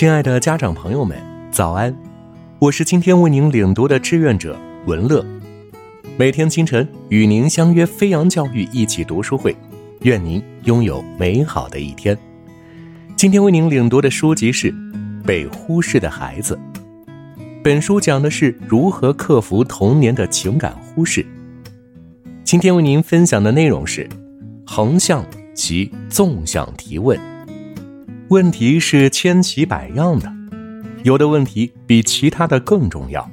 亲爱的家长朋友们，早安！我是今天为您领读的志愿者文乐。每天清晨与您相约飞扬教育一起读书会，愿您拥有美好的一天。今天为您领读的书籍是《被忽视的孩子》。本书讲的是如何克服童年的情感忽视。今天为您分享的内容是横向及纵向提问。问题是千奇百样的，有的问题比其他的更重要。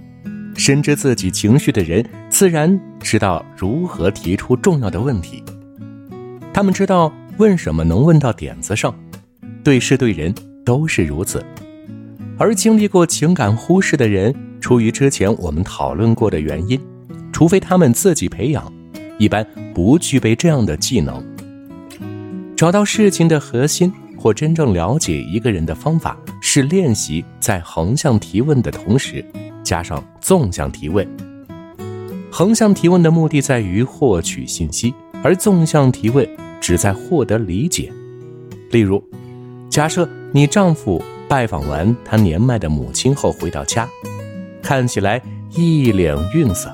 深知自己情绪的人，自然知道如何提出重要的问题。他们知道问什么能问到点子上，对事对人都是如此。而经历过情感忽视的人，出于之前我们讨论过的原因，除非他们自己培养，一般不具备这样的技能。找到事情的核心或真正了解一个人的方法，是练习在横向提问的同时。加上纵向提问，横向提问的目的在于获取信息，而纵向提问旨在获得理解。例如，假设你丈夫拜访完他年迈的母亲后回到家，看起来一脸愠色，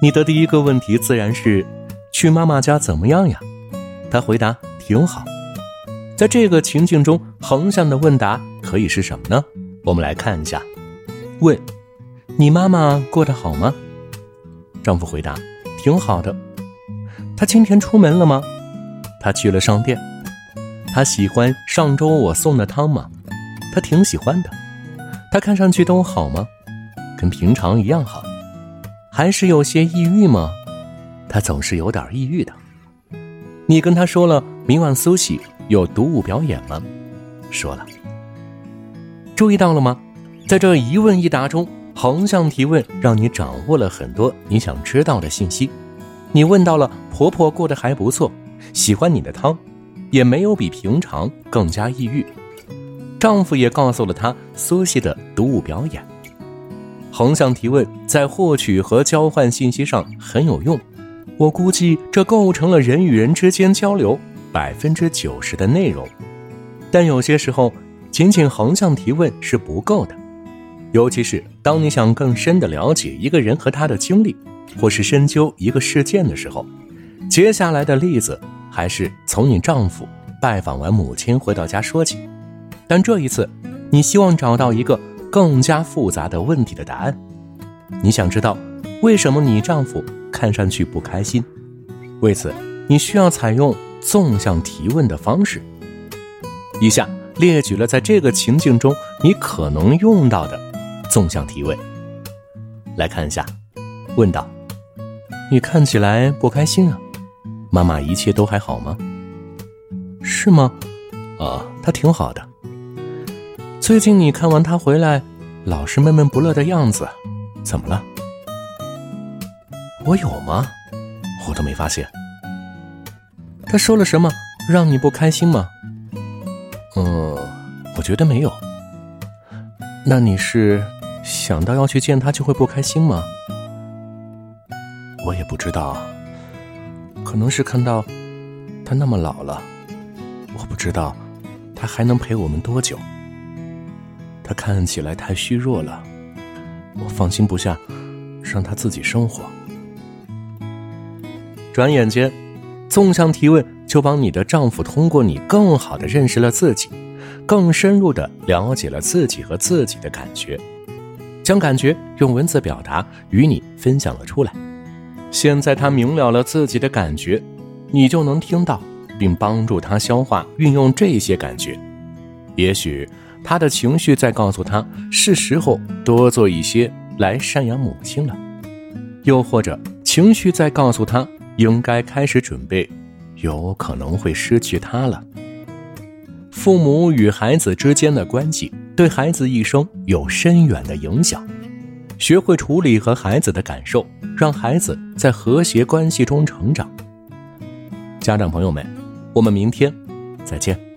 你的第一个问题自然是：“去妈妈家怎么样呀？”他回答：“挺好。”在这个情境中，横向的问答可以是什么呢？我们来看一下，问。你妈妈过得好吗？丈夫回答：“挺好的。”她今天出门了吗？她去了商店。她喜欢上周我送的汤吗？她挺喜欢的。她看上去都好吗？跟平常一样好。还是有些抑郁吗？她总是有点抑郁的。你跟她说了明晚苏醒有独舞表演吗？说了。注意到了吗？在这一问一答中。横向提问让你掌握了很多你想知道的信息。你问到了婆婆过得还不错，喜欢你的汤，也没有比平常更加抑郁。丈夫也告诉了她苏西的独舞表演。横向提问在获取和交换信息上很有用。我估计这构成了人与人之间交流百分之九十的内容。但有些时候，仅仅横向提问是不够的。尤其是当你想更深的了解一个人和他的经历，或是深究一个事件的时候，接下来的例子还是从你丈夫拜访完母亲回到家说起。但这一次，你希望找到一个更加复杂的问题的答案。你想知道为什么你丈夫看上去不开心？为此，你需要采用纵向提问的方式。以下列举了在这个情境中你可能用到的。纵向提问，来看一下，问道：“你看起来不开心啊？妈妈一切都还好吗？是吗？啊，她挺好的。最近你看完她回来，老是闷闷不乐的样子，怎么了？我有吗？我都没发现。他说了什么让你不开心吗？嗯，我觉得没有。那你是？”想到要去见他就会不开心吗？我也不知道，可能是看到他那么老了，我不知道他还能陪我们多久。他看起来太虚弱了，我放心不下，让他自己生活。转眼间，纵向提问就帮你的丈夫通过你更好的认识了自己，更深入的了解了自己和自己的感觉。将感觉用文字表达，与你分享了出来。现在他明了了自己的感觉，你就能听到，并帮助他消化、运用这些感觉。也许他的情绪在告诉他，是时候多做一些来赡养母亲了；又或者情绪在告诉他，应该开始准备，有可能会失去他了。父母与孩子之间的关系。对孩子一生有深远的影响。学会处理和孩子的感受，让孩子在和谐关系中成长。家长朋友们，我们明天再见。